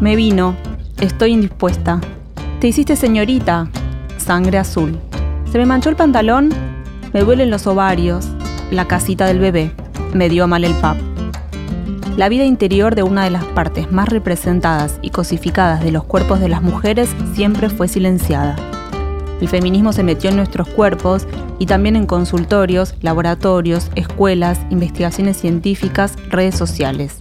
Me vino. Estoy indispuesta. Te hiciste señorita. Sangre azul. Se me manchó el pantalón. Me duelen los ovarios. La casita del bebé. Me dio mal el pap. La vida interior de una de las partes más representadas y cosificadas de los cuerpos de las mujeres siempre fue silenciada. El feminismo se metió en nuestros cuerpos y también en consultorios, laboratorios, escuelas, investigaciones científicas, redes sociales.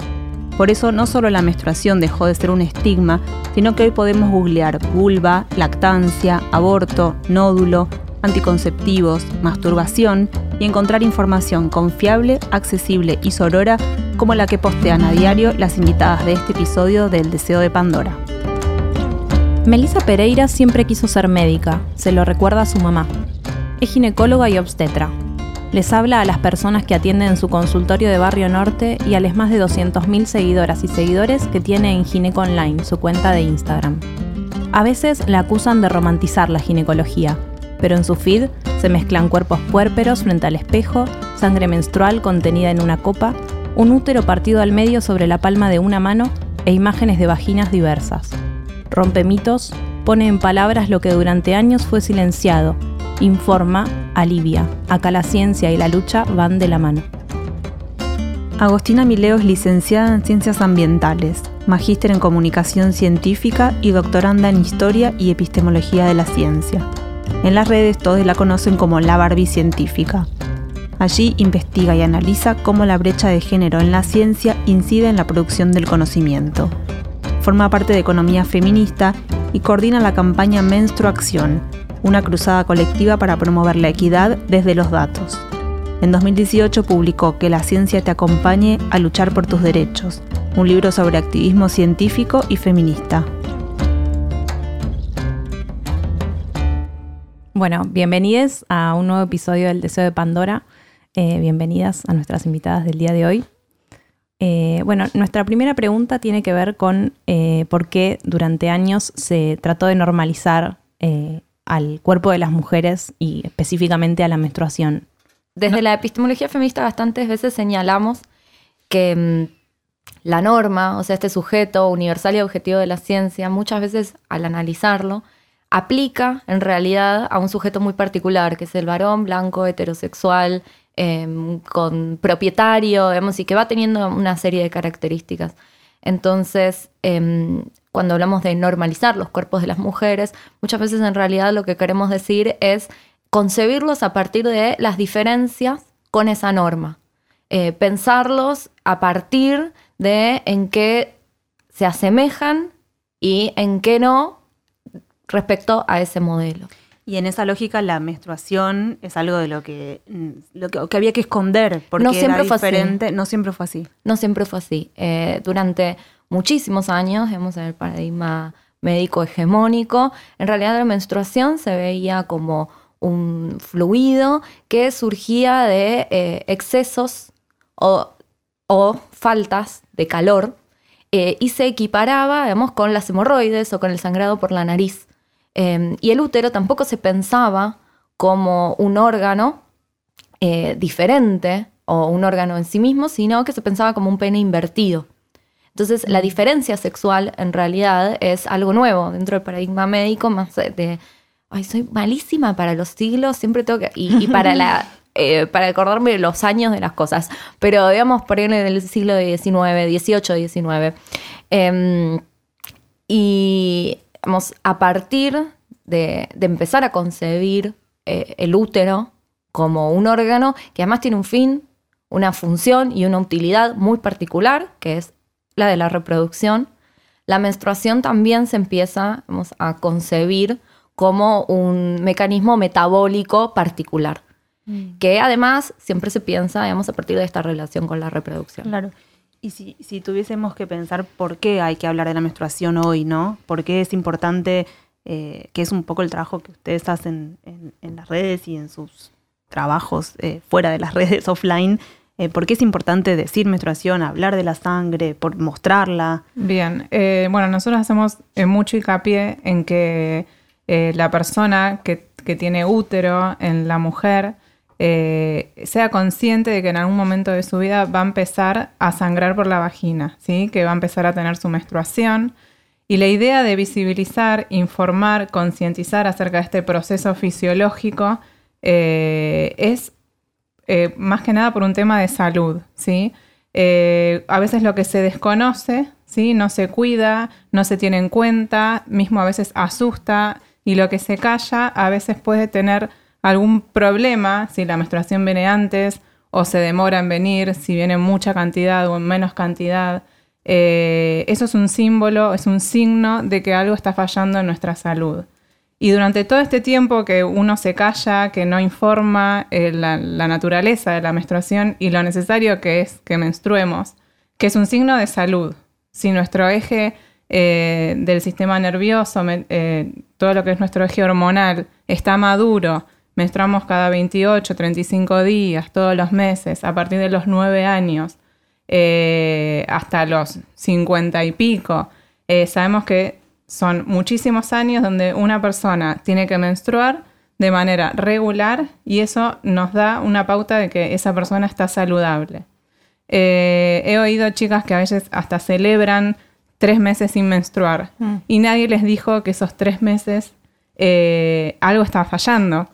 Por eso no solo la menstruación dejó de ser un estigma, sino que hoy podemos googlear vulva, lactancia, aborto, nódulo, anticonceptivos, masturbación y encontrar información confiable, accesible y sorora como la que postean a diario las invitadas de este episodio del Deseo de Pandora. Melissa Pereira siempre quiso ser médica, se lo recuerda a su mamá. Es ginecóloga y obstetra, les habla a las personas que atienden en su consultorio de Barrio Norte y a las más de 200.000 seguidoras y seguidores que tiene en Gineco Online, su cuenta de Instagram. A veces la acusan de romantizar la ginecología, pero en su feed se mezclan cuerpos puérperos frente al espejo, sangre menstrual contenida en una copa, un útero partido al medio sobre la palma de una mano e imágenes de vaginas diversas. Rompe mitos, pone en palabras lo que durante años fue silenciado informa, alivia. Acá la ciencia y la lucha van de la mano. Agostina Mileo es licenciada en Ciencias Ambientales, magíster en Comunicación Científica y doctoranda en Historia y Epistemología de la Ciencia. En las redes todos la conocen como la Barbie científica. Allí investiga y analiza cómo la brecha de género en la ciencia incide en la producción del conocimiento. Forma parte de Economía Feminista y coordina la campaña Menstruación, una cruzada colectiva para promover la equidad desde los datos. En 2018 publicó Que la ciencia te acompañe a luchar por tus derechos, un libro sobre activismo científico y feminista. Bueno, bienvenidos a un nuevo episodio del Deseo de Pandora. Eh, bienvenidas a nuestras invitadas del día de hoy. Eh, bueno, nuestra primera pregunta tiene que ver con eh, por qué durante años se trató de normalizar al cuerpo de las mujeres y específicamente a la menstruación. Desde la epistemología feminista bastantes veces señalamos que mm, la norma, o sea, este sujeto universal y objetivo de la ciencia, muchas veces al analizarlo, aplica en realidad a un sujeto muy particular, que es el varón blanco, heterosexual, em, con propietario, y que va teniendo una serie de características. Entonces, em, cuando hablamos de normalizar los cuerpos de las mujeres, muchas veces en realidad lo que queremos decir es concebirlos a partir de las diferencias con esa norma. Eh, pensarlos a partir de en qué se asemejan y en qué no respecto a ese modelo. Y en esa lógica la menstruación es algo de lo que, mm, lo que, había que esconder porque no siempre fue diferente. No siempre fue así. No siempre fue así. Eh, durante muchísimos años, hemos en el paradigma médico hegemónico, en realidad la menstruación se veía como un fluido que surgía de eh, excesos o, faltas de calor eh, y se equiparaba, digamos, con las hemorroides o con el sangrado por la nariz. Em, y el útero tampoco se pensaba como un órgano eh, diferente o un órgano en sí mismo, sino que se pensaba como un pene invertido. Entonces, la diferencia sexual en realidad es algo nuevo dentro del paradigma médico, más de, ay, soy malísima para los siglos, siempre tengo que, y, para la... Eh, para acordarme de los años de las cosas, pero digamos por ahí en el siglo XIX, XVIII, XIX. y vamos, a partir de, empezar a concebir eh, el útero como un órgano que además tiene un fin, una función y una utilidad muy particular, que es la de la reproducción, la menstruación también se empieza a concebir como un mecanismo metabólico particular, mm. que además siempre se piensa, digamos, a partir de esta relación con la reproducción. Claro. Y si, si tuviésemos que pensar por qué hay que hablar de la menstruación hoy, ¿no? ¿Por qué es importante, eh, que es un poco el trabajo que ustedes hacen en, las redes y en sus trabajos eh, fuera de las redes offline, eh, ¿Por qué es importante decir menstruación, hablar de la sangre, por mostrarla? Bien, bueno, nosotros hacemos mucho hincapié en que la persona que, tiene útero en la mujer eh, sea consciente de que en algún momento de su vida va a empezar a sangrar por la vagina, ¿sí? que va a empezar a tener su menstruación. Y la idea de visibilizar, informar, concientizar acerca de este proceso fisiológico eh, es eh, más que nada por un tema de salud. ¿sí? a veces lo que se desconoce, ¿sí? no se cuida, no se tiene en cuenta, mismo a veces asusta y lo que se calla a veces puede tener algún problema, si la menstruación viene antes o se demora en venir, si viene en mucha cantidad o en menos cantidad. Eh, eso es un símbolo, es un signo de que algo está fallando en nuestra salud. Y durante todo este tiempo que uno se calla, que no informa eh, la, naturaleza de la menstruación y lo necesario que es que menstruemos, que es un signo de salud. Si nuestro eje eh, del sistema nervioso, todo lo que es nuestro eje hormonal, está maduro, menstruamos cada 28, 35 días, todos los meses, a partir de los 9 años eh, hasta los 50 y pico. Eh, sabemos que son muchísimos años donde una persona tiene que menstruar de manera regular y eso nos da una pauta de que esa persona está saludable. Eh, he oído chicas que a veces hasta celebran tres meses sin menstruar mm. y nadie les dijo que esos tres meses algo está fallando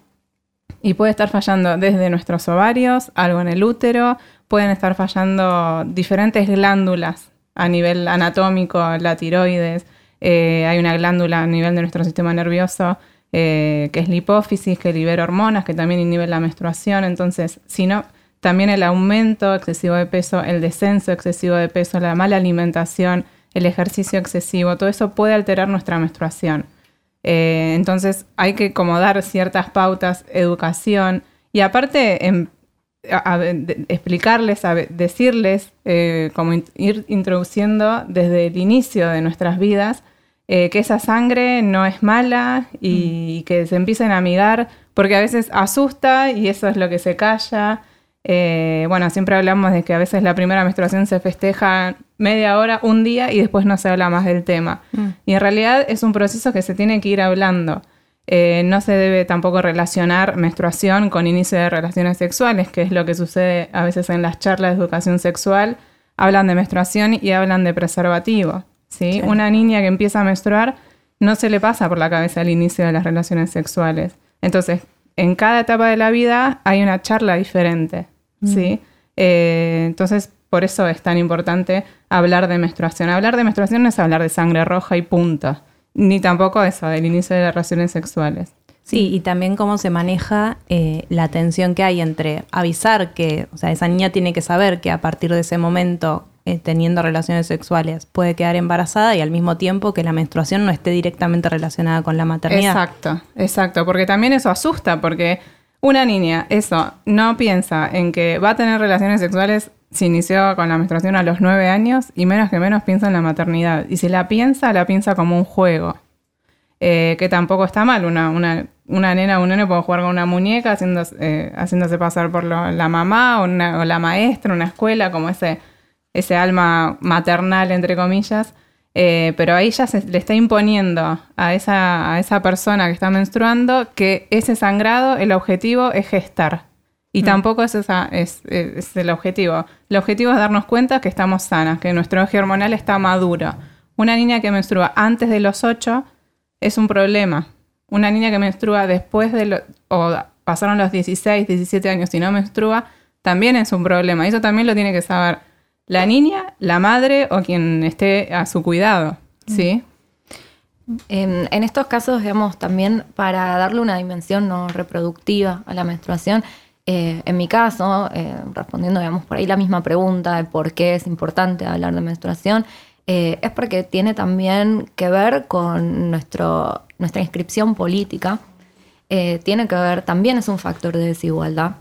y puede estar fallando desde nuestros ovarios, algo en el útero, pueden estar fallando diferentes glándulas a nivel anatómico, la tiroides, eh, hay una glándula a nivel de nuestro sistema nervioso eh, que es la hipófisis, que libera hormonas, que también inhibe la menstruación, entonces, si no, también el aumento excesivo de peso, el descenso excesivo de peso, la mala alimentación, el ejercicio excesivo, todo eso puede alterar nuestra menstruación. Eh, entonces hay que como dar ciertas pautas, educación y aparte explicarles, decirles, eh, como ir introduciendo desde el inicio de nuestras vidas eh, que esa sangre no es mala y, y, que se empiecen a amigar, porque a veces asusta y eso es lo que se calla. Eh, bueno, siempre hablamos de que a veces la primera menstruación se festeja media hora, un día y después no se habla más del tema. Mm. Y en realidad es un proceso que se tiene que ir hablando. Eh, no se debe tampoco relacionar menstruación con inicio de relaciones sexuales, que es lo que sucede a veces en las charlas de educación sexual. Hablan de menstruación y hablan de preservativo. ¿Sí? Una niña que empieza a menstruar no se le pasa por la cabeza el inicio de las relaciones sexuales. Entonces, en cada etapa de la vida hay una charla diferente. ¿sí? Eh, entonces, por eso es tan importante hablar de menstruación. Hablar de menstruación no es hablar de sangre roja y punta, ni tampoco eso, del inicio de las relaciones sexuales. Sí, y también cómo se maneja eh, la tensión que hay entre avisar que, o sea, esa niña tiene que saber que a partir de ese momento, eh, teniendo relaciones sexuales, puede quedar embarazada y al mismo tiempo que la menstruación no esté directamente relacionada con la maternidad. Exacto, exacto, porque también eso asusta, porque una niña, eso, no piensa en que va a tener relaciones sexuales si inició con la menstruación a los nueve años y menos que menos piensa en la maternidad. Y si la piensa, la piensa como un juego. Eh, que tampoco está mal. Una, una, una nena o un nene puede jugar con una muñeca haciéndose, eh, haciéndose pasar por la mamá o, o, la maestra, una escuela, como ese, ese alma maternal, entre comillas. Eh, pero ahí ya se le está imponiendo a esa, a esa persona que está menstruando que ese sangrado, el objetivo es gestar. Y mm. tampoco es, esa, es, el objetivo. El objetivo es darnos cuenta que estamos sanas, que nuestro eje hormonal está maduro. Una niña que menstrua antes de los 8 es un problema. Una niña que menstrua después de los... o pasaron los 16, 17 años y no menstrua, también es un problema. Eso también lo tiene que saber la niña, la madre o quien esté a su cuidado, ¿sí? En, estos casos, digamos, también para darle una dimensión no reproductiva a la menstruación, eh, en mi caso, eh, respondiendo, digamos, por ahí la misma pregunta de por qué es importante hablar de menstruación, eh, es porque tiene también que ver con nuestro nuestra inscripción política tiene que ver, también es un factor de desigualdad.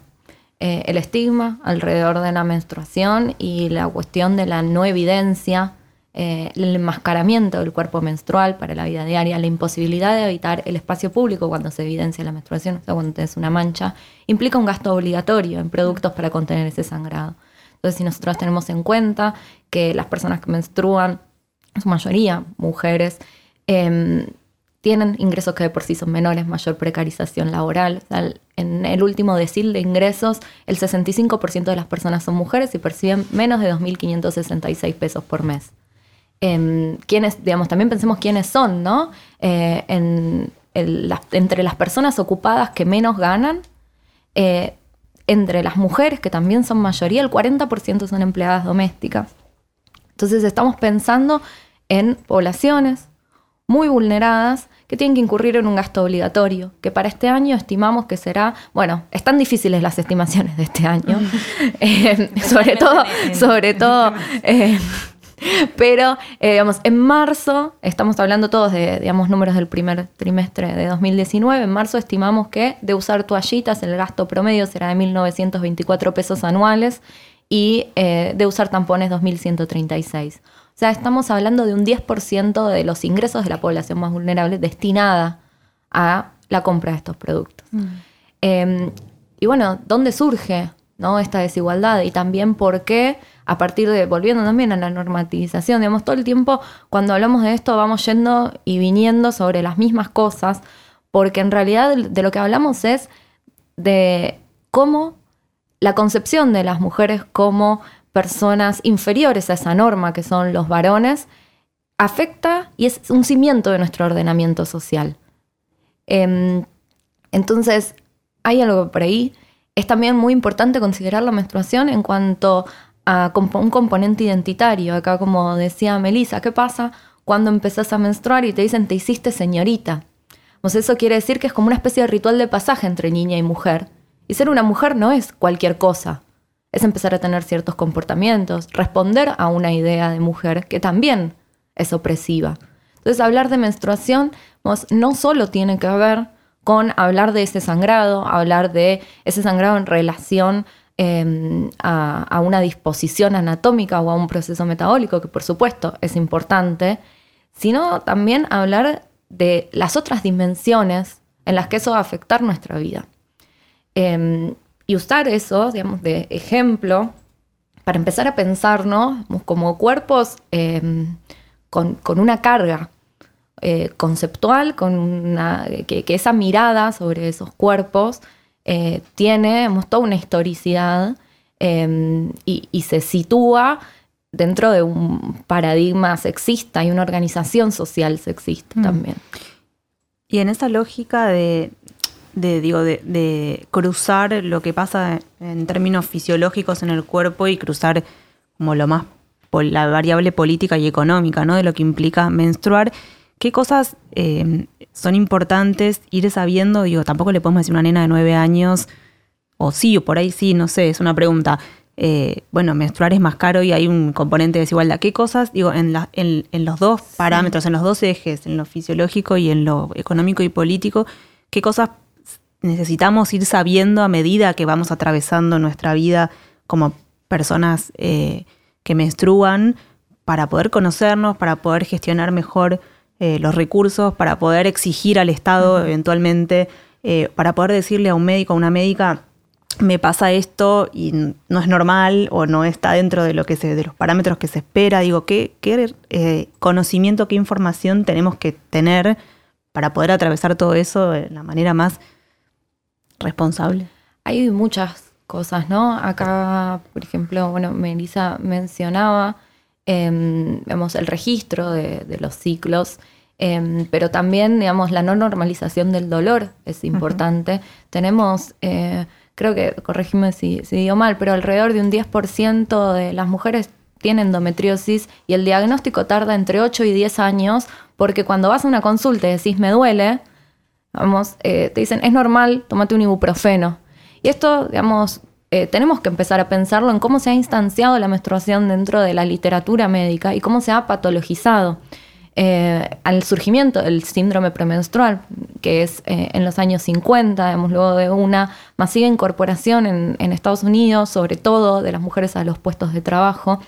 Eh, el estigma alrededor de la menstruación y la cuestión de la no evidencia, eh, el enmascaramiento del cuerpo menstrual para la vida diaria, la imposibilidad de evitar el espacio público cuando se evidencia la menstruación, o sea, cuando tienes una mancha, implica un gasto obligatorio en productos para contener ese sangrado. Entonces, si nosotros tenemos en cuenta que las personas que menstruan, en su mayoría mujeres, em, tienen ingresos que de por sí son menores, mayor precarización laboral. en el último decil de ingresos, el 65% de las personas son mujeres y perciben menos de 2.566 pesos por mes. Eh, digamos, también pensemos quiénes son, ¿no? Eh, entre las personas ocupadas que menos ganan, eh, entre las mujeres, que también son mayoría, el 40% son empleadas domésticas. Entonces estamos pensando en poblaciones muy vulneradas que tienen que incurrir en un gasto obligatorio, que para este año estimamos que será, bueno, están difíciles las estimaciones de este año, eh, sobre todo, sobre todo, eh, pero eh, digamos, en marzo, estamos hablando todos de digamos, números del primer trimestre de 2019, en marzo estimamos que de usar toallitas el gasto promedio será de 1.924 pesos anuales y de usar tampones 2.136. O sea, estamos hablando de un 10% de los ingresos de la población más vulnerable destinada a la compra de estos productos. Mm. Em, y bueno, ¿dónde surge ¿no? esta desigualdad? Y también por qué, a partir de, volviendo también a la normatización, digamos, todo el tiempo cuando hablamos de esto vamos yendo y viniendo sobre las mismas cosas, porque en realidad de lo que hablamos es de cómo la concepción de las mujeres como personas inferiores a esa norma, que son los varones, afecta y es un cimiento de nuestro ordenamiento social. Em, entonces, hay algo por ahí. Es también muy importante considerar la menstruación en cuanto a un componente identitario. Acá, como decía Melissa, ¿qué pasa cuando empezás a menstruar y te dicen te hiciste señorita? Pues eso quiere decir que es como una especie de ritual de pasaje entre niña y mujer. Y ser una mujer no es cualquier cosa es empezar a tener ciertos comportamientos, responder a una idea de mujer que también es opresiva. Entonces, hablar de menstruación no solo tiene que ver con hablar de ese sangrado, hablar de ese sangrado en relación em, a, una disposición anatómica o a un proceso metabólico, que por supuesto es importante, sino también hablar de las otras dimensiones en las que eso va a afectar nuestra vida. Em, y usar eso, digamos, de ejemplo para empezar a pensarnos como cuerpos em, con, una carga eh, conceptual, con una, que, esa mirada sobre esos cuerpos eh, tiene toda una historicidad em, y, se sitúa dentro de un paradigma sexista y una organización social sexista mm. también. Y en esa lógica de, de, digo, de, cruzar lo que pasa en términos fisiológicos en el cuerpo y cruzar como lo más la variable política y económica, ¿no? De lo que implica menstruar. ¿Qué cosas eh, son importantes ir sabiendo? Digo, tampoco le podemos decir a una nena de nueve años, o sí, o por ahí sí, no sé, es una pregunta. Eh, bueno, menstruar es más caro y hay un componente de desigualdad. ¿Qué cosas, digo, en, la, en, los dos parámetros, en los dos ejes, en lo fisiológico y en lo económico y político, qué cosas necesitamos ir sabiendo a medida que vamos atravesando nuestra vida como personas eh, que menstruan para poder conocernos, para poder gestionar mejor eh, los recursos, para poder exigir al Estado eventualmente, eh, para poder decirle a un médico, a una médica, me pasa esto y no es normal o no está dentro de lo que se, de los parámetros que se espera. Digo, ¿qué, qué conocimiento, qué información tenemos que tener para poder atravesar todo eso de la manera más responsable? Hay muchas cosas, ¿no? Acá, por ejemplo, bueno, Melissa mencionaba em, el registro de, los ciclos, em, pero también, digamos, la no normalización del dolor es importante. Tenemos, eh, creo que, corregime si, si digo mal, pero alrededor de un 10% de las mujeres tienen endometriosis y el diagnóstico tarda entre 8 y 10 años porque cuando vas a una consulta y decís me duele, Vamos, eh, te dicen, es normal, tómate un ibuprofeno. Y esto, digamos, eh, tenemos que empezar a pensarlo en cómo se ha instanciado la menstruación dentro de la literatura médica y cómo se ha patologizado. eh, al surgimiento del síndrome premenstrual, que es eh, en los años 50, digamos, luego de una masiva incorporación en, Estados Unidos, sobre todo de las mujeres a los puestos de trabajo,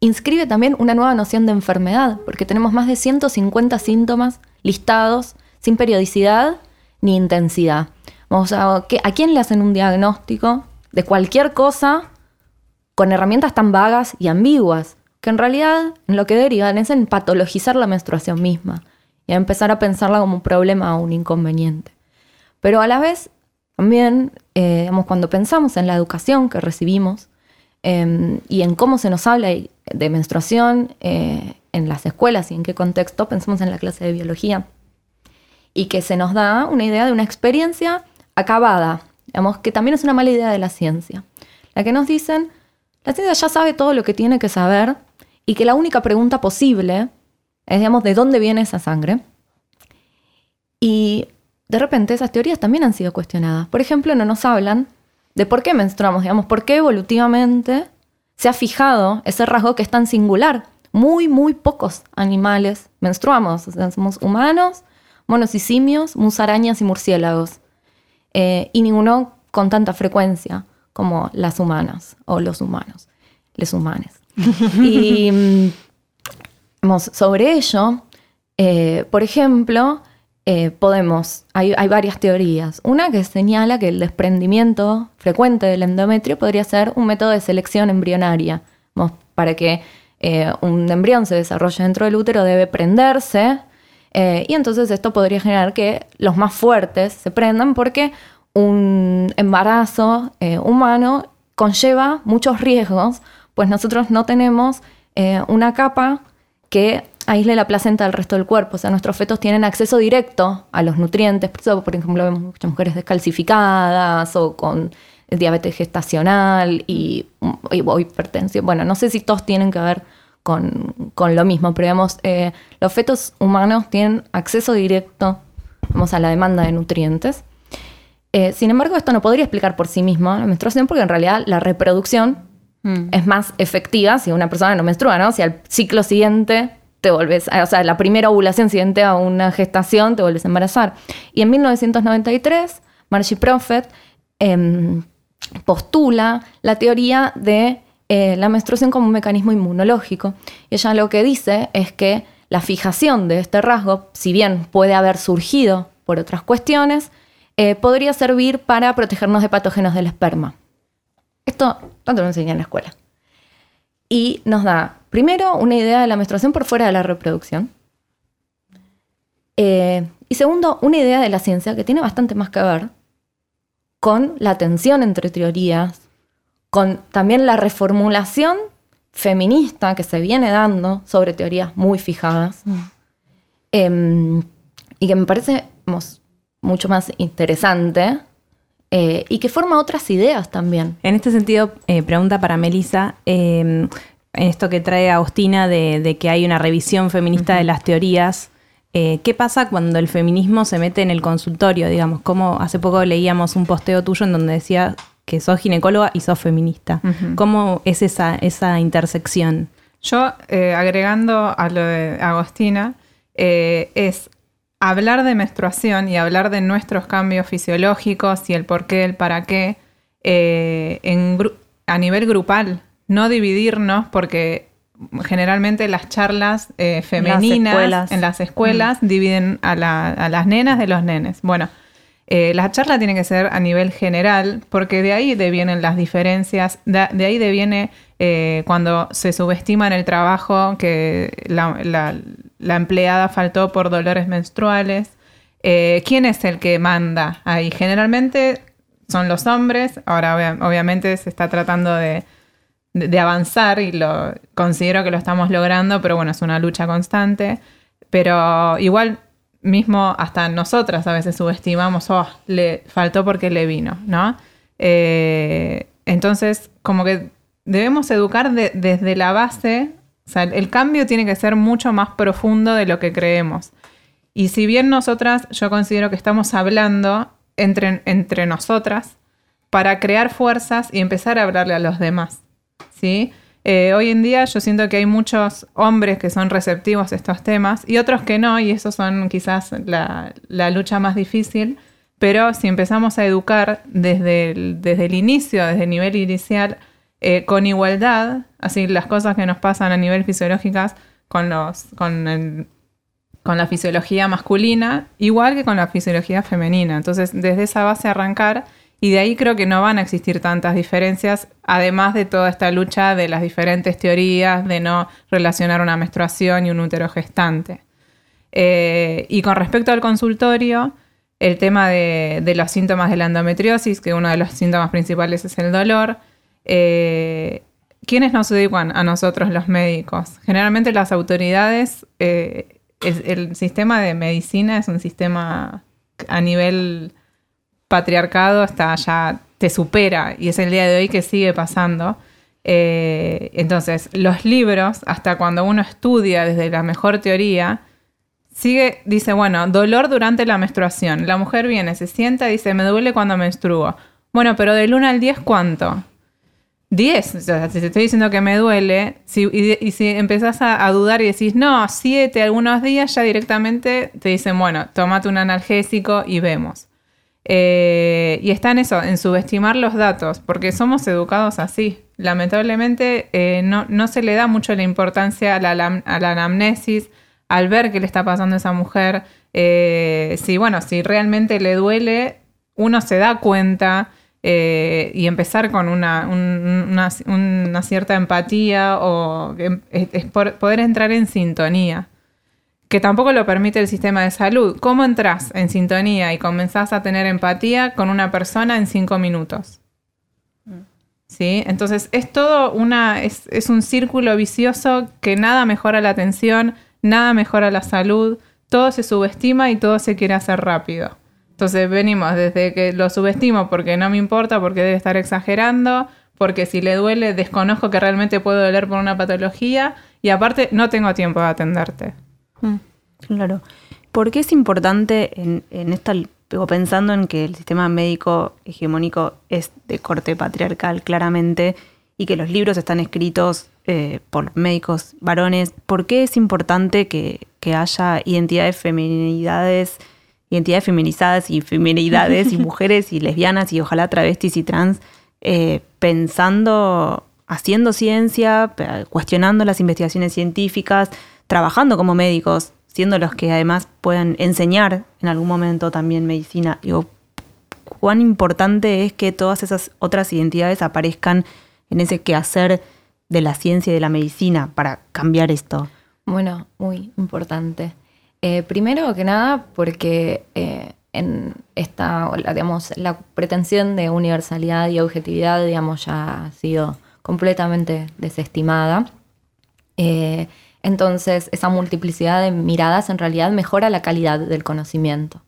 inscribe también una nueva noción de enfermedad, porque tenemos más de 150 síntomas listados sin periodicidad ni intensidad. Vamos a, ¿A quién le hacen un diagnóstico de cualquier cosa con herramientas tan vagas y ambiguas? que en realidad en lo que derivan es en patologizar la menstruación misma y empezar a pensarla como un problema o un inconveniente. Pero a la vez, también, eh, cuando pensamos en la educación que recibimos em, y en cómo se nos habla de menstruación eh, en las escuelas y en qué contexto, pensamos en la clase de biología y que se nos da una idea de una experiencia acabada, digamos, que también es una mala idea de la ciencia. La que nos dicen, la ciencia ya sabe todo lo que tiene que saber y que la única pregunta posible es, digamos, ¿de dónde viene esa sangre? Y de repente esas teorías también han sido cuestionadas. Por ejemplo, no nos hablan de por qué menstruamos, digamos, por qué evolutivamente se ha fijado ese rasgo que es tan singular. Muy, muy pocos animales menstruamos. O somos humanos, monos y simios, musarañas y murciélagos. Eh, y ninguno con tanta frecuencia como las humanas o los humanos, les humanes. y mm, sobre ello, eh, por ejemplo, eh, podemos, hay, varias teorías. Una que señala que el desprendimiento frecuente del endometrio podría ser un método de selección embrionaria. Para que eh, un embrión se desarrolle dentro del útero debe prenderse y entonces esto podría generar que los más fuertes se prendan porque un embarazo humano conlleva muchos riesgos pues nosotros no tenemos eh, una capa que aísle la placenta del resto del cuerpo. O sea, nuestros fetos tienen acceso directo a los nutrientes. Por eso, por ejemplo, vemos muchas mujeres descalcificadas o con diabetes gestacional y, hipertensión. Bueno, no sé si todos tienen que ver con, lo mismo, pero digamos, eh, los fetos humanos tienen acceso directo vamos, a la demanda de nutrientes. Eh, sin embargo, esto no podría explicar por sí mismo la menstruación porque en realidad la reproducción Mm. es más efectiva si una persona no menstrua, ¿no? Si al ciclo siguiente te vuelves, o sea, la primera ovulación siguiente a una gestación te vuelves a embarazar. Y en 1993, Margie Prophet em, postula la teoría de eh, la menstruación como un mecanismo inmunológico. Y ella lo que dice es que la fijación de este rasgo, si bien puede haber surgido por otras cuestiones, eh, podría servir para protegernos de patógenos del esperma. Esto tanto lo enseña en la escuela. Y nos da, primero, una idea de la menstruación por fuera de la reproducción. Eh, y segundo, una idea de la ciencia que tiene bastante más que ver con la tensión entre teorías, con también la reformulación feminista que se viene dando sobre teorías muy fijadas. Mm. Em, y que me parece mucho más interesante eh, y que forma otras ideas también. En este sentido, eh, pregunta para Melissa, em, en esto que trae Agustina de, que hay una revisión feminista de las teorías, eh, ¿qué pasa cuando el feminismo se mete en el consultorio? Digamos, como hace poco leíamos un posteo tuyo en donde decía que sos ginecóloga y sos feminista. ¿Cómo es esa, esa intersección? Yo, agregando a lo de Agostina, es hablar de menstruación y hablar de nuestros cambios fisiológicos y el por qué, el para qué, eh, a nivel grupal, no dividirnos porque generalmente las charlas eh, femeninas en las escuelas mm. dividen a, las nenas de los nenes. Bueno, eh, la charla tiene que ser a nivel general porque de ahí devienen las diferencias, de, ahí deviene cuando se subestima en el trabajo que la, empleada faltó por dolores menstruales. Eh, ¿Quién es el que manda ahí? Generalmente son los hombres. Ahora obviamente se está tratando de, avanzar y lo considero que lo estamos logrando, pero bueno, es una lucha constante. Pero igual mismo hasta nosotras a veces subestimamos, oh, le faltó porque le vino, ¿no? Eh, entonces, como que debemos educar desde la base o sea, el cambio tiene que ser mucho más profundo de lo que creemos. Y si bien nosotras, yo considero que estamos hablando entre, entre nosotras para crear fuerzas y empezar a hablarle a los demás. ¿sí? Eh, hoy en día yo siento que hay muchos hombres que son receptivos a estos temas y otros que no, y eso son quizás la, la lucha más difícil, pero si empezamos a educar desde el, desde el inicio, desde el nivel inicial, eh, con igualdad, así las cosas que nos pasan a nivel fisiológicas con, los, con, con la fisiología masculina, igual que con la fisiología femenina. Entonces, desde esa base arrancar y de ahí creo que no van a existir tantas diferencias, además de toda esta lucha de las diferentes teorías de no relacionar una menstruación y un útero gestante. Eh, y con respecto al consultorio, el tema de, los síntomas de la endometriosis, que uno de los síntomas principales es el dolor. Eh, ¿Quiénes nos dedican a nosotros los médicos? Generalmente las autoridades, eh, el sistema de medicina es un sistema a nivel patriarcado hasta ya te supera y es el día de hoy que sigue pasando. Eh, entonces, los libros, hasta cuando uno estudia desde la mejor teoría, sigue, dice, bueno, dolor durante la menstruación. La mujer viene, se sienta dice, me duele cuando menstruo. Bueno, pero del 1 al 10, ¿cuánto? 10. O sea, si te estoy diciendo que me duele, y, si empezás a, dudar y decís, no, 7 algunos días, ya directamente te dicen, bueno, tomate un analgésico y vemos. Eh, y está en eso, en subestimar los datos, porque somos educados así. Lamentablemente eh, no, se le da mucho la importancia a la, anamnesis, al ver qué le está pasando a esa mujer. Eh, si, bueno, si realmente le duele, uno se da cuenta y empezar con una, una, cierta empatía o es poder entrar en sintonía que tampoco lo permite el sistema de salud. ¿Cómo entras en sintonía y comenzás a tener empatía con una persona en cinco minutos? ¿Sí? Entonces es todo una, es, un círculo vicioso que nada mejora la atención, nada mejora la salud, todo se subestima y todo se quiere hacer rápido. Entonces venimos desde que lo subestimo porque no me importa, porque debe estar exagerando, porque si le duele desconozco que realmente puedo doler por una patología y aparte no tengo tiempo de atenderte. Mm, claro. ¿Por qué es importante en, en esta, pensando en que el sistema médico hegemónico es de corte patriarcal claramente y que los libros están escritos eh, por médicos varones, ¿por qué es importante que, haya identidades feminidades, identidades feminizadas y feminidades y mujeres y lesbianas y ojalá travestis y trans eh, pensando, haciendo ciencia, cuestionando las investigaciones científicas, trabajando como médicos, siendo los que además puedan enseñar en algún momento también medicina. Digo, cuán importante es que todas esas otras identidades aparezcan en ese quehacer de la ciencia y de la medicina para cambiar esto. Bueno, muy importante. Eh, primero que nada, porque eh, en esta, digamos, la pretensión de universalidad y objetividad, digamos, ya ha sido completamente desestimada. Eh, entonces, esa multiplicidad de miradas en realidad mejora la calidad del conocimiento.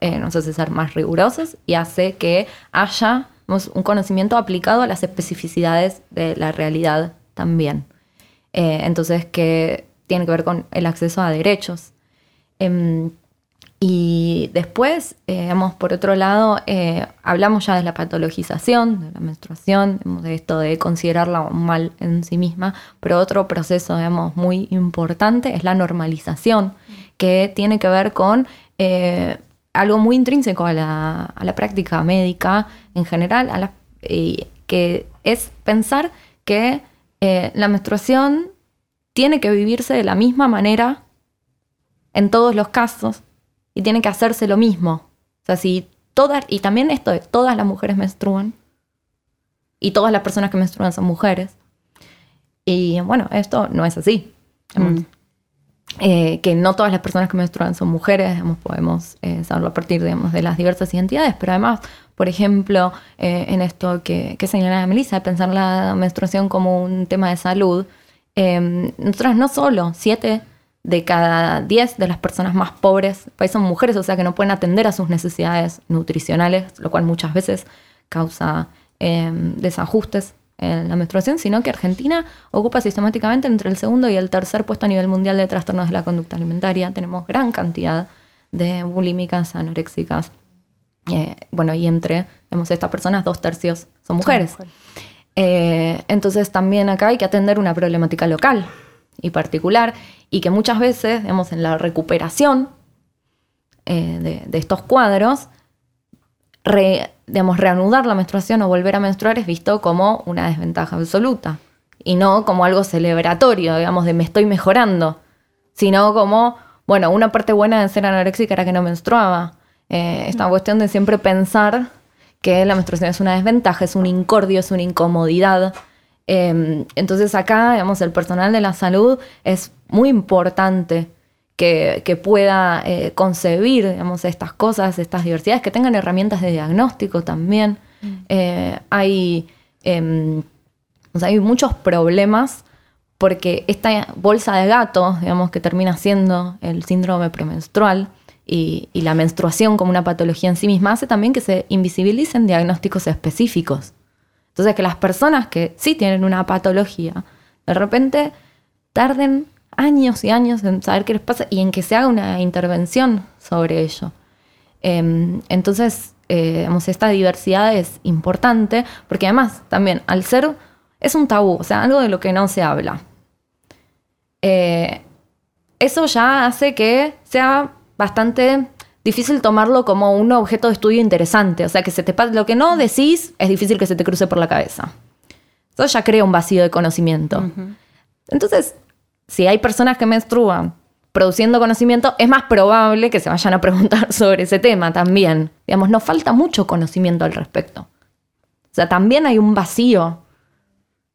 Eh, nos hace ser más rigurosos y hace que haya un conocimiento aplicado a las especificidades de la realidad también. Eh, entonces, que tiene que ver con el acceso a derechos. Em, y después, eh, por otro lado, eh, hablamos ya de la patologización, de la menstruación, de esto de considerarla mal en sí misma, pero otro proceso, digamos, muy importante es la normalización, que tiene que ver con eh, algo muy intrínseco a la, práctica médica en general, a la, que es pensar que la menstruación tiene que vivirse de la misma manera en todos los casos y tiene que hacerse lo mismo. O sea, si todas, y también esto de todas las mujeres menstruan, y todas las personas que menstruan son mujeres. Y bueno, esto no es así. Mm. Eh, que no todas las personas que menstruan son mujeres, podemos eh, saberlo a partir digamos, de las diversas identidades, pero además, por ejemplo, eh, en esto que, que señalaba Melissa, de pensar la menstruación como un tema de salud, nosotras no solo siete de cada 10 de las personas más pobres país son mujeres, o sea que no pueden atender a sus necesidades nutricionales, lo cual muchas veces causa em, desajustes en la menstruación, sino que Argentina ocupa sistemáticamente entre el segundo y el tercer puesto a nivel mundial de trastornos de la conducta alimentaria. Tenemos gran cantidad de bulímicas, anoréxicas. Eh, bueno, y entre vemos estas personas, dos tercios son mujeres. Eh, entonces también acá hay que atender una problemática local y particular y que muchas veces, digamos, en la recuperación eh, de, estos cuadros, digamos, reanudar la menstruación o volver a menstruar es visto como una desventaja absoluta y no como algo celebratorio, digamos, de me estoy mejorando, sino como, bueno, una parte buena de ser anoréxica era que no menstruaba. Eh, esta cuestión de siempre pensar que la menstruación es una desventaja, es un incordio, es una incomodidad. Eh, entonces acá, digamos, el personal de la salud es muy importante que, que pueda eh, concebir, digamos, estas cosas, estas diversidades, que tengan herramientas de diagnóstico también. Eh, hay, em, o sea, hay muchos problemas porque esta bolsa de gato, digamos, que termina siendo el síndrome premenstrual y, y la menstruación como una patología en sí misma, hace también que se invisibilicen diagnósticos específicos. Entonces, que las personas que sí tienen una patología, de repente tarden años y años en saber qué les pasa y en que se haga una intervención sobre ello. Eh, entonces, eh, digamos, esta diversidad es importante porque además también al ser es un tabú, o sea, algo de lo que no se habla. Eh, eso ya hace que sea bastante difícil tomarlo como un objeto de estudio interesante. O sea, que se te lo que no decís es difícil que se te cruce por la cabeza. Eso ya crea un vacío de conocimiento. Entonces, si hay personas que menstruan produciendo conocimiento, es más probable que se vayan a preguntar sobre ese tema también. Digamos, nos falta mucho conocimiento al respecto. O sea, también hay un vacío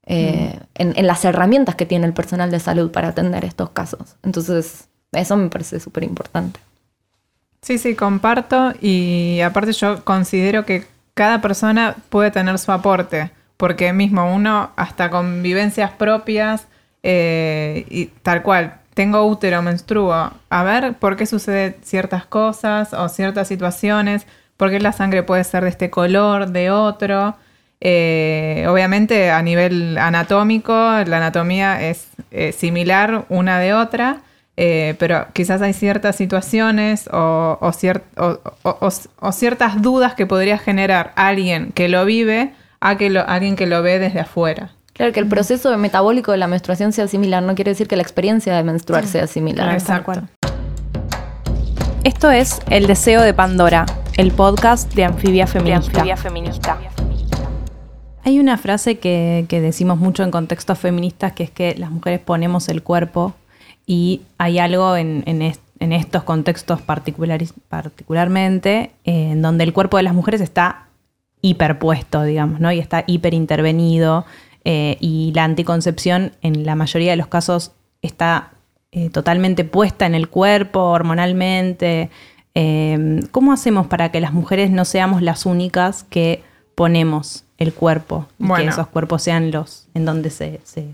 eh, en, en las herramientas que tiene el personal de salud para atender estos casos. Entonces, eso me parece súper importante. Sí, sí, comparto y aparte yo considero que cada persona puede tener su aporte, porque mismo uno hasta con vivencias propias eh, y tal cual, tengo útero, menstruo, a ver por qué suceden ciertas cosas o ciertas situaciones, por qué la sangre puede ser de este color, de otro. Eh, obviamente a nivel anatómico, la anatomía es eh, similar una de otra, eh, pero quizás hay ciertas situaciones o, o, cier- o- o- o- o ciertas dudas que podría generar alguien que lo vive a que lo- alguien que lo ve desde afuera. Claro que el proceso metabólico de la menstruación sea similar, no quiere decir que la experiencia de menstruar sea similar. Exacto. Esto es El Deseo de Pandora, el podcast de Anfibia Feminista. Hay una frase que, que decimos mucho en contextos feministas, que es que las mujeres ponemos el cuerpo y hay algo en, en est- en estos contextos particularmente eh, en donde el cuerpo de las mujeres está hiperpuesto, digamos, ¿no? Y está hiperintervenido eh, y la anticoncepción en la mayoría de los casos está eh, totalmente puesta en el cuerpo hormonalmente. Eh, ¿Cómo hacemos para que las mujeres no seamos las únicas que ponemos el cuerpo y Bueno. que esos cuerpos sean los en donde se, se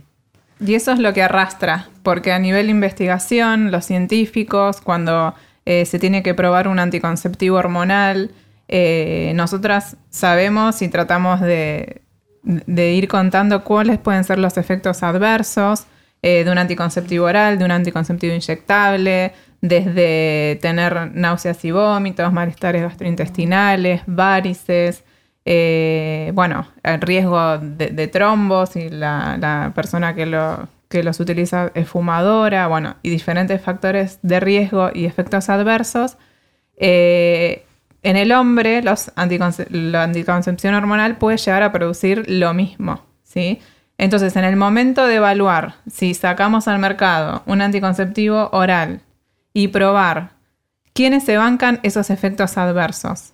Y eso es lo que arrastra, porque a nivel de investigación, los científicos, cuando eh, se tiene que probar un anticonceptivo hormonal, eh, nosotras sabemos y tratamos de, ir contando cuáles pueden ser los efectos adversos eh, de un anticonceptivo oral, de un anticonceptivo inyectable, desde tener náuseas y vómitos, malestares gastrointestinales, varices, eh, bueno, el riesgo de, trombos y la, persona que, que los utiliza es fumadora, bueno, y diferentes factores de riesgo y efectos adversos. Eh, en el hombre, los la anticoncepción hormonal puede llegar a producir lo mismo, ¿sí? Entonces, en el momento de evaluar si sacamos al mercado un anticonceptivo oral y probar quiénes se bancan esos efectos adversos,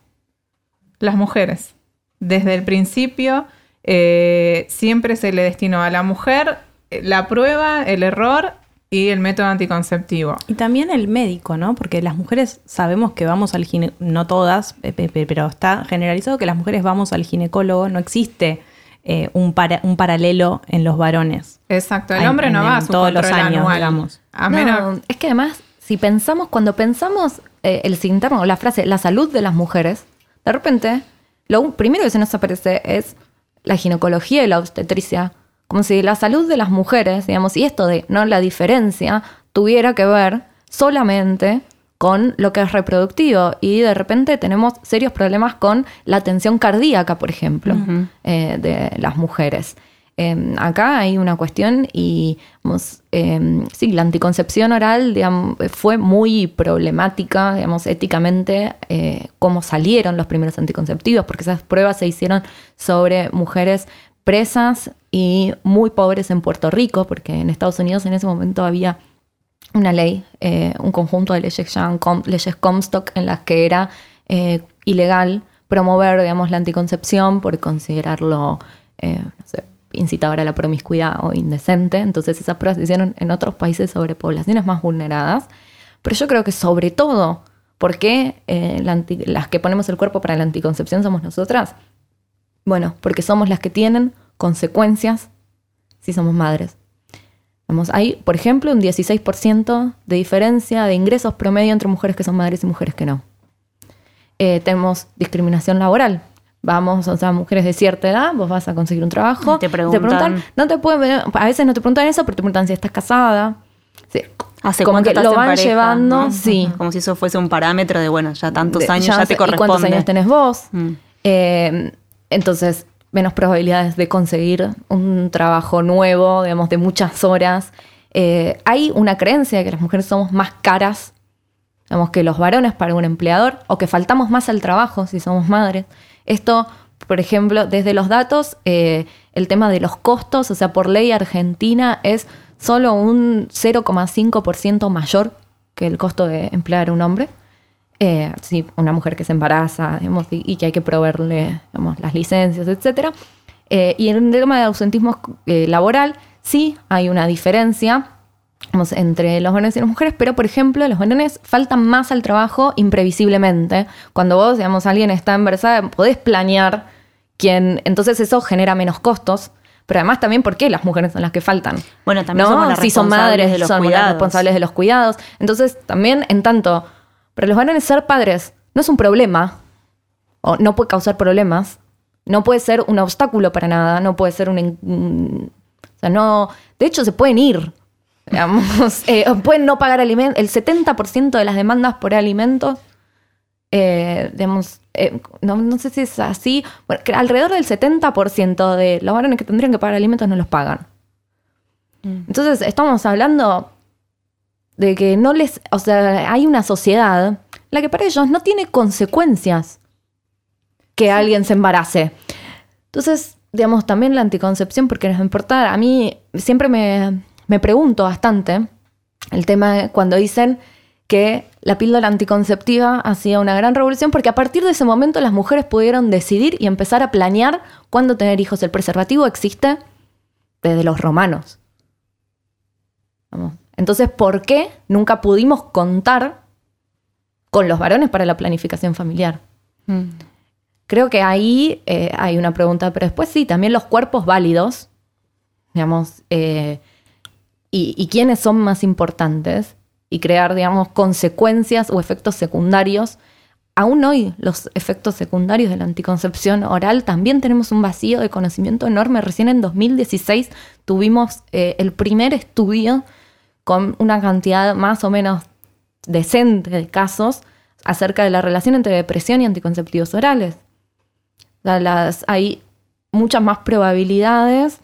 las mujeres. Desde el principio eh, siempre se le destinó a la mujer la prueba, el error y el método anticonceptivo. Y también el médico, ¿no? Porque las mujeres sabemos que vamos al gine, no todas, pe- pe- pe- pero está generalizado que las mujeres vamos al ginecólogo, no existe eh, un, para- un paralelo en los varones. Exacto, el En- hombre no en- va a su todos los control años, anual. digamos. A No, menos, es que además, si pensamos, cuando pensamos eh, el sinterno, la frase la salud de las mujeres, de repente, lo primero que se nos aparece es la ginecología y la obstetricia. Como si la salud de las mujeres, digamos, y esto de no la diferencia, tuviera que ver solamente con lo que es reproductivo y de repente tenemos serios problemas con la tensión cardíaca, por ejemplo, eh, de las mujeres. Em, acá hay una cuestión y em, sí, la anticoncepción oral fue muy problemática, digamos, éticamente, eh, cómo salieron los primeros anticonceptivos, porque esas pruebas se hicieron sobre mujeres presas y muy pobres en Puerto Rico, porque en Estados Unidos en ese momento había una ley, eh, un conjunto de leyes, leyes Comstock en las que era eh, ilegal promover, digamos, la anticoncepción por considerarlo, eh, no sé, incitador a la promiscuidad o indecente. Entonces esas pruebas se hicieron en otros países sobre poblaciones más vulneradas. Pero yo creo que sobre todo, porque las que ponemos el cuerpo para la anticoncepción somos nosotras? Bueno, porque somos las que tienen consecuencias si somos madres hay, por ejemplo, un 16% de diferencia de ingresos promedio entre mujeres que son madres y mujeres que no. Eh, tenemos discriminación laboral. Vamos, o sea, mujeres de cierta edad, vos vas a conseguir un trabajo. Te preguntan. no te pueden, a veces no te preguntan eso, pero te preguntan si estás casada. Sí. ¿Hace como que lo van llevando, sí. Como si eso fuese un parámetro de, bueno, ya tantos años ya, te corresponde. ¿Y cuántos años tenés vos? Mm. Eh, entonces, menos probabilidades de conseguir un trabajo nuevo, digamos, de muchas horas. Eh, hay una creencia de que las mujeres somos más caras, digamos, que los varones para un empleador, o que faltamos más al trabajo si somos madres. Esto, por ejemplo, desde los datos, eh, el tema de los costos, o sea, por ley argentina es solo un 0,5% mayor que el costo de emplear a un hombre. Eh, una mujer que se embaraza y, que hay que proveerle las licencias, etc. Eh, y en el tema de ausentismo eh, laboral, sí hay una diferencia entre los varones y las mujeres, pero por ejemplo, los varones faltan más al trabajo imprevisiblemente. Cuando vos, digamos, alguien está embarazada, podés planear quién, entonces eso genera menos costos. Pero además también porque las mujeres son las que faltan. Bueno, también somos las si son madres, de los son las responsables de los cuidados. Entonces, también en tanto para los varones ser padres no es un problema, o no puede causar problemas, no puede ser un obstáculo para nada, no puede ser un... O sea, no... De hecho, se pueden ir. Digamos, eh, pueden no pagar alimentos. El 70% de las demandas por alimentos, eh, digamos, eh, no, sé si es así, bueno, alrededor del 70% de los varones que tendrían que pagar alimentos no los pagan. Mm. Entonces, estamos hablando de que no les, o sea, hay una sociedad la que para ellos no tiene consecuencias que alguien se embarace. Entonces, digamos, también la anticoncepción, porque nos importa, a mí siempre me, me pregunto bastante el tema cuando dicen que la píldora anticonceptiva hacía una gran revolución porque a partir de ese momento las mujeres pudieron decidir y empezar a planear cuándo tener hijos. El preservativo existe desde los romanos. Entonces, ¿por qué nunca pudimos contar con los varones para la planificación familiar? Mm. Creo que ahí eh, hay una pregunta, pero después sí, también los cuerpos válidos, digamos, eh, y, quiénes son más importantes, y crear, digamos, consecuencias o efectos secundarios. Aún hoy los efectos secundarios de la anticoncepción oral también tenemos un vacío de conocimiento enorme. Recién en 2016 tuvimos eh, el primer estudio con una cantidad más o menos decente de casos acerca de la relación entre depresión y anticonceptivos orales. las, hay muchas más probabilidades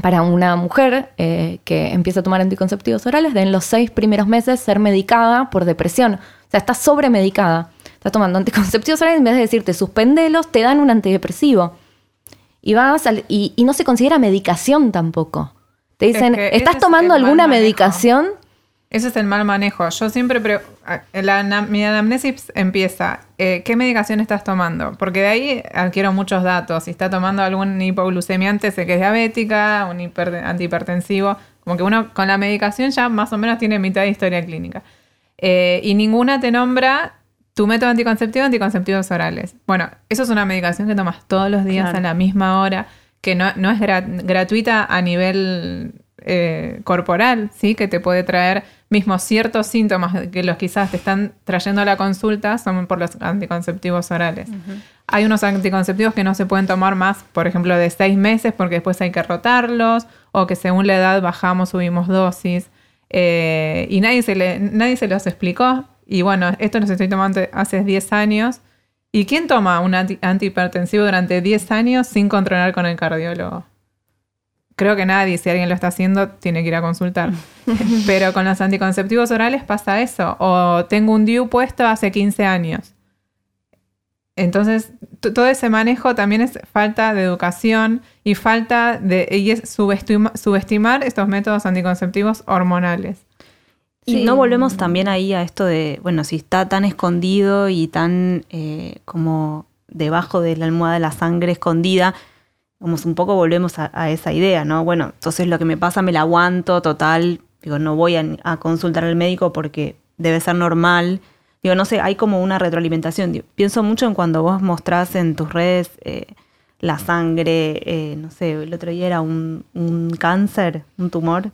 para una mujer eh, que empieza a tomar anticonceptivos orales de en los seis primeros meses ser medicada por depresión. O sea, está sobremedicada. Está tomando anticonceptivos orales, en vez de decirte suspendelos, te dan un antidepresivo. Y, vas y no se considera medicación tampoco. Te dicen, ¿estás tomando alguna medicación? Ese es el mal manejo. Yo siempre, la, mi anamnesis empieza, eh, ¿qué medicación estás tomando? Porque de ahí adquiero muchos datos. Si está tomando algún hipoglucemiante, sé que es diabética, un antihipertensivo. Como que uno con la medicación ya más o menos tiene mitad de historia clínica. Eh, y ninguna te nombra tu método anticonceptivo, anticonceptivos orales. Bueno, eso es una medicación que tomas todos los días a la misma hora que no, es gratuita a nivel eh, corporal, ¿sí? que te puede traer mismos ciertos síntomas que los quizás te están trayendo a la consulta son por los anticonceptivos orales. Hay unos anticonceptivos que no se pueden tomar más, por ejemplo, de seis meses porque después hay que rotarlos o que según la edad bajamos, subimos dosis. Eh, y nadie se, le, nadie se los explicó. Y bueno, esto lo estoy tomando hace 10 años. ¿Y quién toma un anti- antihipertensivo durante 10 años sin controlar con el cardiólogo? Creo que nadie, si alguien lo está haciendo, tiene que ir a consultar. Pero con los anticonceptivos orales pasa eso. O tengo un DIU puesto hace 15 años. Entonces, todo ese manejo también es falta de educación y falta de y es subestima- subestimar estos métodos anticonceptivos hormonales. Y Sí. no volvemos también ahí a esto de, bueno, si está tan escondido y tan eh, como debajo de la almohada de la sangre escondida, como un poco volvemos a, esa idea, ¿no? Bueno, entonces lo que me pasa me la aguanto, total, digo, no voy a, a consultar al médico porque debe ser normal. Digo, no sé, hay como una retroalimentación. Digo, pienso mucho en cuando vos mostrás en tus redes eh, la sangre, eh, no sé, el otro día era un, un cáncer, un tumor,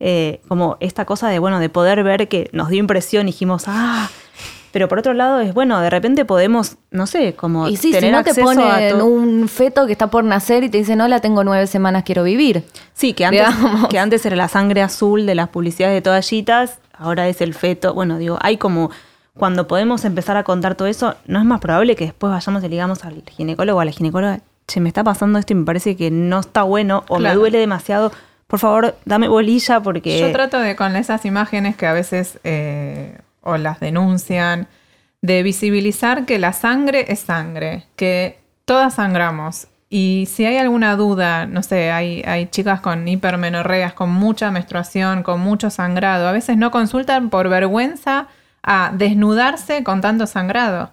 eh, como esta cosa de, bueno, de poder ver que nos dio impresión y dijimos, ah, pero por otro lado es, bueno, de repente podemos, no sé, como Y sí, si tener no te acceso a ponen to- un feto que está por nacer y te dicen, hola, tengo nueve semanas, quiero vivir. Sí, que antes, digamos. que antes era la sangre azul de las publicidades de toallitas, ahora es el feto. Bueno, digo, hay como, cuando podemos empezar a contar todo eso, ¿no es más probable que después vayamos y le digamos al ginecólogo o a la ginecóloga, che, me está pasando esto y me parece que no está bueno o me duele demasiado? Por favor, dame bolilla porque... Yo trato de, con esas imágenes que a veces eh, o las denuncian, de visibilizar que la sangre es sangre, que todas sangramos. Y si hay alguna duda, no sé, hay, hay chicas con hipermenorreas, con mucha menstruación, con mucho sangrado, a veces no consultan por vergüenza a desnudarse con tanto sangrado.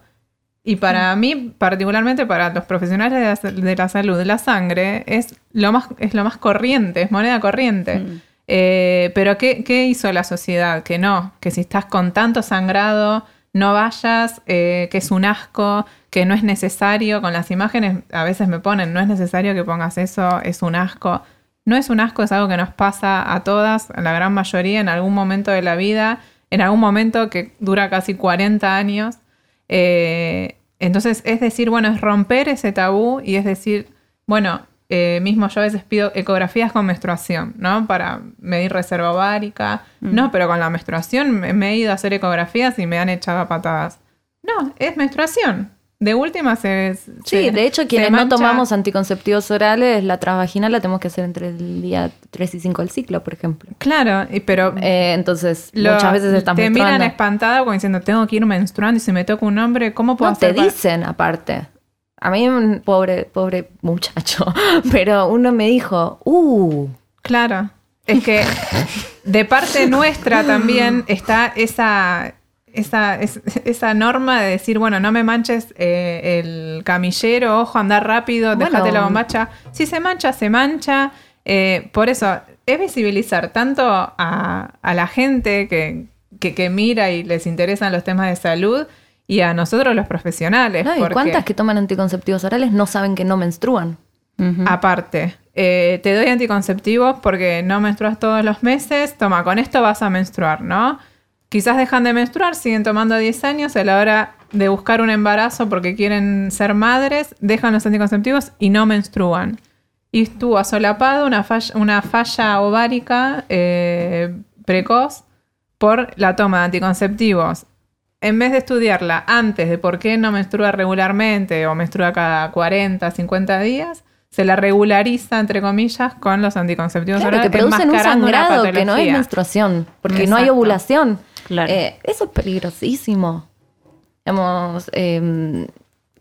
Y para mí, particularmente para los profesionales de la, de la salud, la sangre es lo más, es lo más corriente, es moneda corriente. Eh, pero ¿qué, hizo la sociedad? Que no, que si estás con tanto sangrado, no vayas, eh, que es un asco, que no es necesario. Con las imágenes a veces me ponen, no es necesario que pongas eso, es un asco. No es un asco, es algo que nos pasa a todas, a la gran mayoría, en algún momento de la vida, en algún momento que dura casi 40 años. Eh, entonces, es decir, bueno, es romper ese tabú y es decir, bueno, eh, mismo yo a veces pido ecografías con menstruación, ¿no? Para medir reserva ovárica. No, pero con la menstruación me, me he ido a hacer ecografías y me han echado a patadas. No, es menstruación. De última se... Sí, se- de hecho, quienes no tomamos anticonceptivos orales, la transvaginal la tenemos que hacer entre el día 3 y 5 del ciclo, por ejemplo. Claro, y- pero Eh, entonces, lo- muchas veces estás te miran menstruando. espantada como diciendo, tengo que ir menstruando y si me toca un hombre, ¿cómo puedo No, te hacer para-?" dicen aparte. A mí, un pobre, pobre muchacho, pero uno me dijo, uh, Claro. Es que de parte nuestra también está esa, esa, es- esa norma de decir, bueno, no me manches eh, el camillero, ojo, andar rápido, Bueno. déjate la bombacha. Si se mancha, se mancha. Eh, por eso, es visibilizar tanto a, a la gente que, que, que mira y les interesan los temas de salud y a nosotros los profesionales. ¿no? ¿y porque- cuántas que toman anticonceptivos orales no saben que no menstruan? Aparte, eh, te doy anticonceptivos porque no menstruas todos los meses. Toma, con esto vas a menstruar, ¿no? Quizás dejan de menstruar, siguen tomando 10 años. A la hora de buscar un embarazo porque quieren ser madres, dejan los anticonceptivos y no menstruan. Y estuvo solapado una falla, una falla ovárica eh, precoz por la toma de anticonceptivos en vez de estudiarla antes de por qué no menstrua regularmente o menstrua cada 40, 50 días, se la regulariza, entre comillas, con los anticonceptivos Claro, que producen un sangrado que no es menstruación, porque no hay ovulación. Claro. Eh, eso es peligrosísimo. Digamos, eh,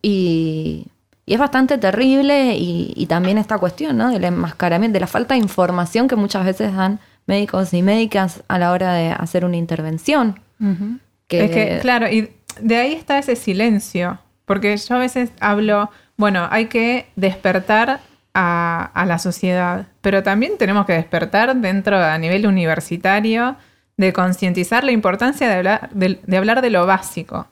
y, y es bastante terrible y, y también esta cuestión, ¿no? Del enmascaramiento, de la falta de información que muchas veces dan médicos y médicas a la hora de hacer una intervención. Es que, claro, y de ahí está ese silencio. Porque yo a veces hablo, bueno, hay que despertar a, la sociedad, pero también tenemos que despertar dentro a nivel universitario de concientizar la importancia de hablar de, hablar de lo básico.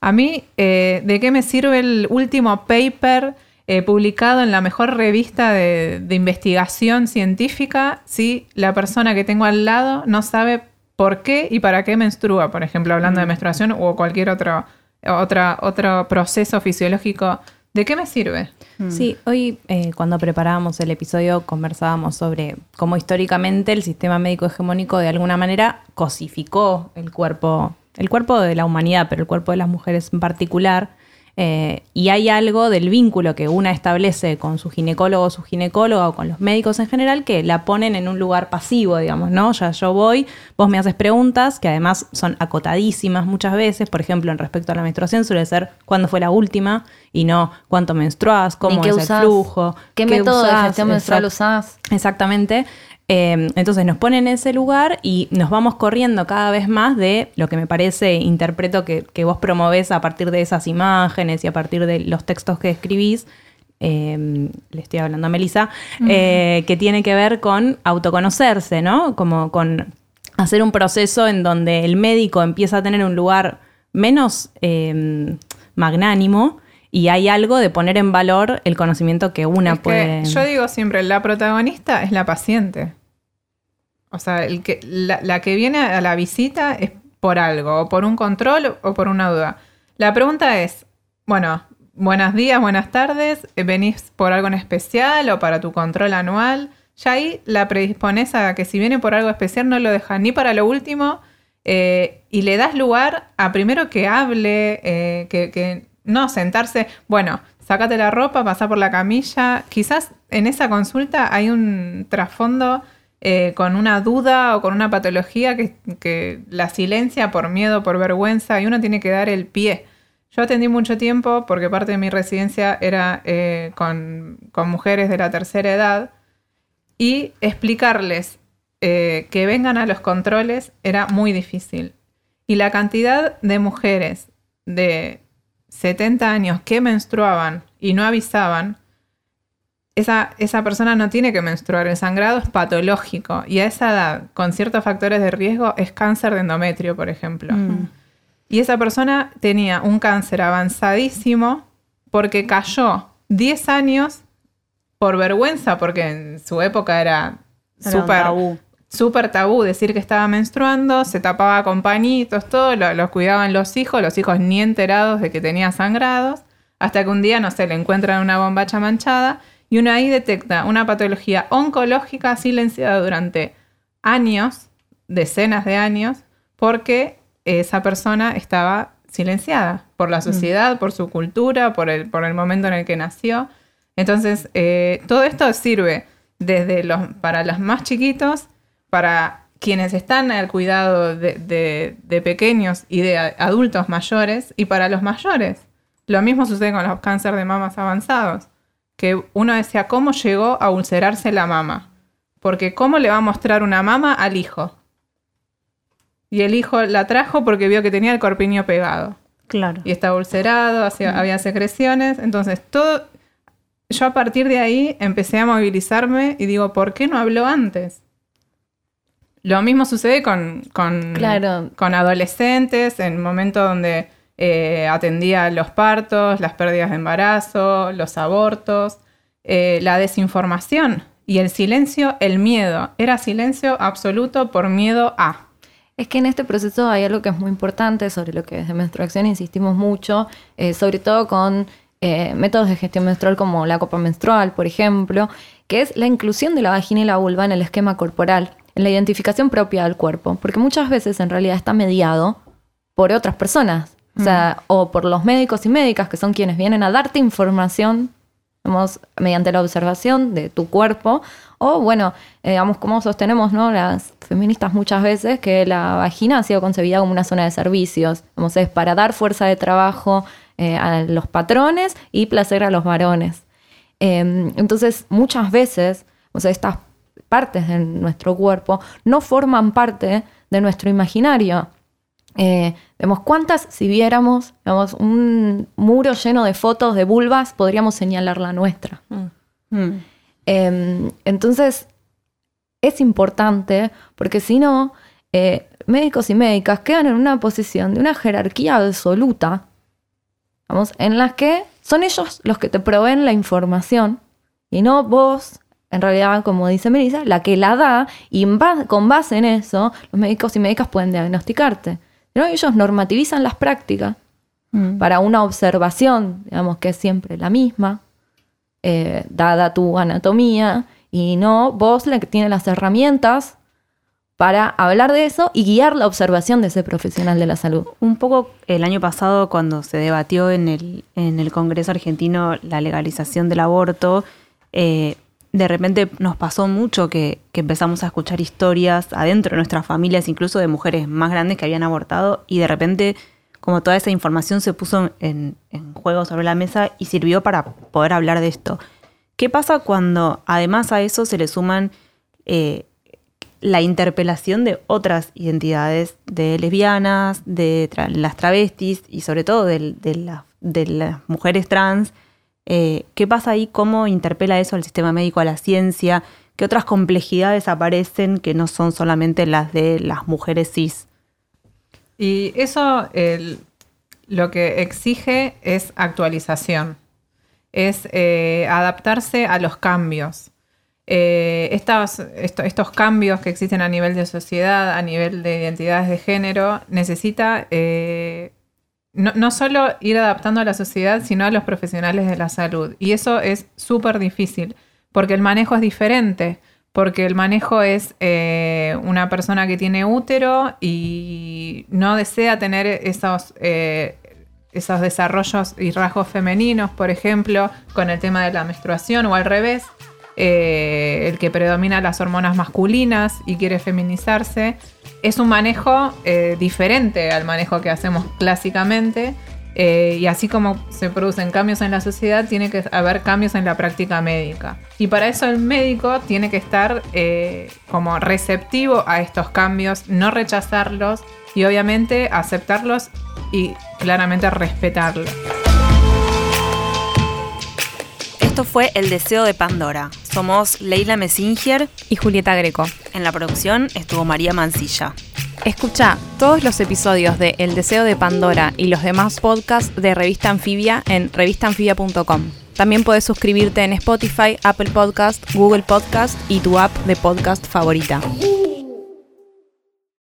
A mí, eh, ¿de qué me sirve el último paper eh, publicado en la mejor revista de investigación científica si la persona que tengo al lado no sabe por qué y para qué menstrua? Por ejemplo, hablando de menstruación o cualquier otro, otra, otro proceso fisiológico. ¿De qué me sirve? Sí, hoy eh, cuando preparábamos el episodio conversábamos sobre cómo históricamente el sistema médico hegemónico de alguna manera cosificó el cuerpo el cuerpo de la humanidad, pero el cuerpo de las mujeres en particular, eh, y hay algo del vínculo que una establece con su ginecólogo o su ginecóloga o con los médicos en general que la ponen en un lugar pasivo, digamos, ¿no? Ya yo voy, vos me haces preguntas que además son acotadísimas muchas veces, por ejemplo, en respecto a la menstruación suele ser cuándo fue la última y no cuánto menstruás, cómo es el flujo, qué, método de gestión menstrual usás. Exactamente. Em, entonces nos ponen en ese lugar y nos vamos corriendo cada vez más de lo que me parece, interpreto que, vos promovés a partir de esas imágenes y a partir de los textos que escribís. Em, le estoy hablando a Melissa, eh, que tiene que ver con autoconocerse, ¿no? Como con hacer un proceso en donde el médico empieza a tener un lugar menos em, magnánimo y hay algo de poner en valor el conocimiento que una puede. yo digo siempre, la protagonista es la paciente. O sea, el que, la, que viene a la visita es por algo, o por un control o por una duda. La pregunta es, bueno, buenos días, buenas tardes, ¿venís por algo en especial o para tu control anual? Ya ahí la predispones a que si viene por algo especial no lo dejas ni para lo último eh, y le das lugar a primero que hable, eh, que, que no, sentarse, bueno, sácate la ropa, pasa por la camilla. Quizás en esa consulta hay un trasfondo eh, con una duda o con una patología que, la silencia por miedo, por vergüenza, y uno tiene que dar el pie. Yo atendí mucho tiempo porque parte de mi residencia era eh, con, mujeres de la tercera edad y explicarles eh, que vengan a los controles era muy difícil. Y la cantidad de mujeres de 70 años que menstruaban y no avisaban, esa, esa, persona no tiene que menstruar. El sangrado es patológico y a esa edad, con ciertos factores de riesgo, es cáncer de endometrio, por ejemplo. Mm. Y esa persona tenía un cáncer avanzadísimo porque cayó 10 años por vergüenza, porque en su época era súper súper tabú decir que estaba menstruando, se tapaba con pañitos, todo, los cuidaban los hijos, los hijos ni enterados de que tenía sangrados, hasta que un día, no sé, le encuentran una bombacha manchada y uno ahí detecta una patología oncológica silenciada durante años, decenas de años, porque esa persona estaba silenciada por la mm. sociedad, por su cultura, por el, por el momento en el que nació. Entonces, eh, todo esto sirve desde los, para los más chiquitos para quienes están al cuidado de, pequeños y de adultos mayores y para los mayores. Lo mismo sucede con los cánceres de mamas avanzados, que uno decía, ¿cómo llegó a ulcerarse la mama? Porque ¿cómo le va a mostrar una mama al hijo? Y el hijo la trajo porque vio que tenía el corpiño pegado. Claro. Y estaba ulcerado, había secreciones. Entonces, todo. Yo a partir de ahí empecé a movilizarme y digo, ¿por qué no habló antes? Lo mismo sucede con, con, con adolescentes, en momentos donde eh, atendía los partos, las pérdidas de embarazo, los abortos, eh, la desinformación y el silencio, el miedo. Era silencio absoluto por miedo a. Es que en este proceso hay algo que es muy importante sobre lo que desde menstruación insistimos mucho, eh, sobre todo con métodos de gestión menstrual como la copa menstrual, por ejemplo, que es la inclusión de la vagina y la vulva en el esquema corporal en la identificación propia del cuerpo, porque muchas veces en realidad está mediado por otras personas, o sea, o por los médicos y médicas que son quienes vienen a darte información, digamos, mediante la observación de tu cuerpo, o bueno, eh, digamos, como sostenemos, ¿no? Las feministas muchas veces que la vagina ha sido concebida como una zona de servicios, digamos, es para dar fuerza de trabajo eh, a los patrones y placer a los varones. Em, entonces, muchas veces, o sea, estas partes de nuestro cuerpo no forman parte de nuestro imaginario. Eh, vemos cuántas, si viéramos un muro lleno de fotos de vulvas, podríamos señalar la nuestra. Mm. Mm. Em, entonces, es importante porque si no, eh, médicos y médicas quedan en una posición de una jerarquía absoluta, vamos, en la que son ellos los que te proveen la información y no vos en realidad, como dice Melissa, la que la da y con base en eso, los médicos y médicas pueden diagnosticarte. ¿no? Ellos normativizan las prácticas mm. para una observación, digamos que es siempre la misma, eh, dada tu anatomía, y no vos la que tiene las herramientas para hablar de eso y guiar la observación de ese profesional de la salud. Un poco el año pasado cuando se debatió en el, en el Congreso argentino la legalización del aborto, eh, de repente nos pasó mucho que, empezamos a escuchar historias adentro de nuestras familias, incluso de mujeres más grandes que habían abortado, y de repente como toda esa información se puso en, juego sobre la mesa y sirvió para poder hablar de esto. ¿Qué pasa cuando además a eso se le suman eh, la interpelación de otras identidades, de lesbianas, de las travestis y sobre todo de, las mujeres trans? Eh, ¿Qué pasa ahí? ¿Cómo interpela eso al sistema médico, a la ciencia? ¿Qué otras complejidades aparecen que no son solamente las de las mujeres cis? Y eso lo que exige es actualización, es eh, adaptarse a los cambios. Eh, estos, cambios que existen a nivel de sociedad, a nivel de identidades de género, necesita no, no, solo ir adaptando a la sociedad, sino a los profesionales de la salud. Y eso es súper difícil, porque el manejo es diferente porque el manejo es eh, una persona que tiene útero y no desea tener esos, eh, esos desarrollos y rasgos femeninos, por ejemplo, con el tema de la menstruación o al revés, eh, el que predomina las hormonas masculinas y quiere feminizarse. Es un manejo diferente al manejo que hacemos clásicamente eh, y así como se producen cambios en la sociedad, tiene que haber cambios en la práctica médica. Y para eso el médico tiene que estar eh, como receptivo a estos cambios, no rechazarlos y obviamente aceptarlos y claramente respetarlos. Esto fue El Deseo de Pandora. Somos Leila Messinger y Julieta Greco. En la producción estuvo María Mancilla. Escucha todos los episodios de El Deseo de Pandora y los demás podcasts de Revista Anfibia en revistanfibia.com. También puedes suscribirte en Spotify, Apple Podcast, Google Podcast y tu app de podcast favorita.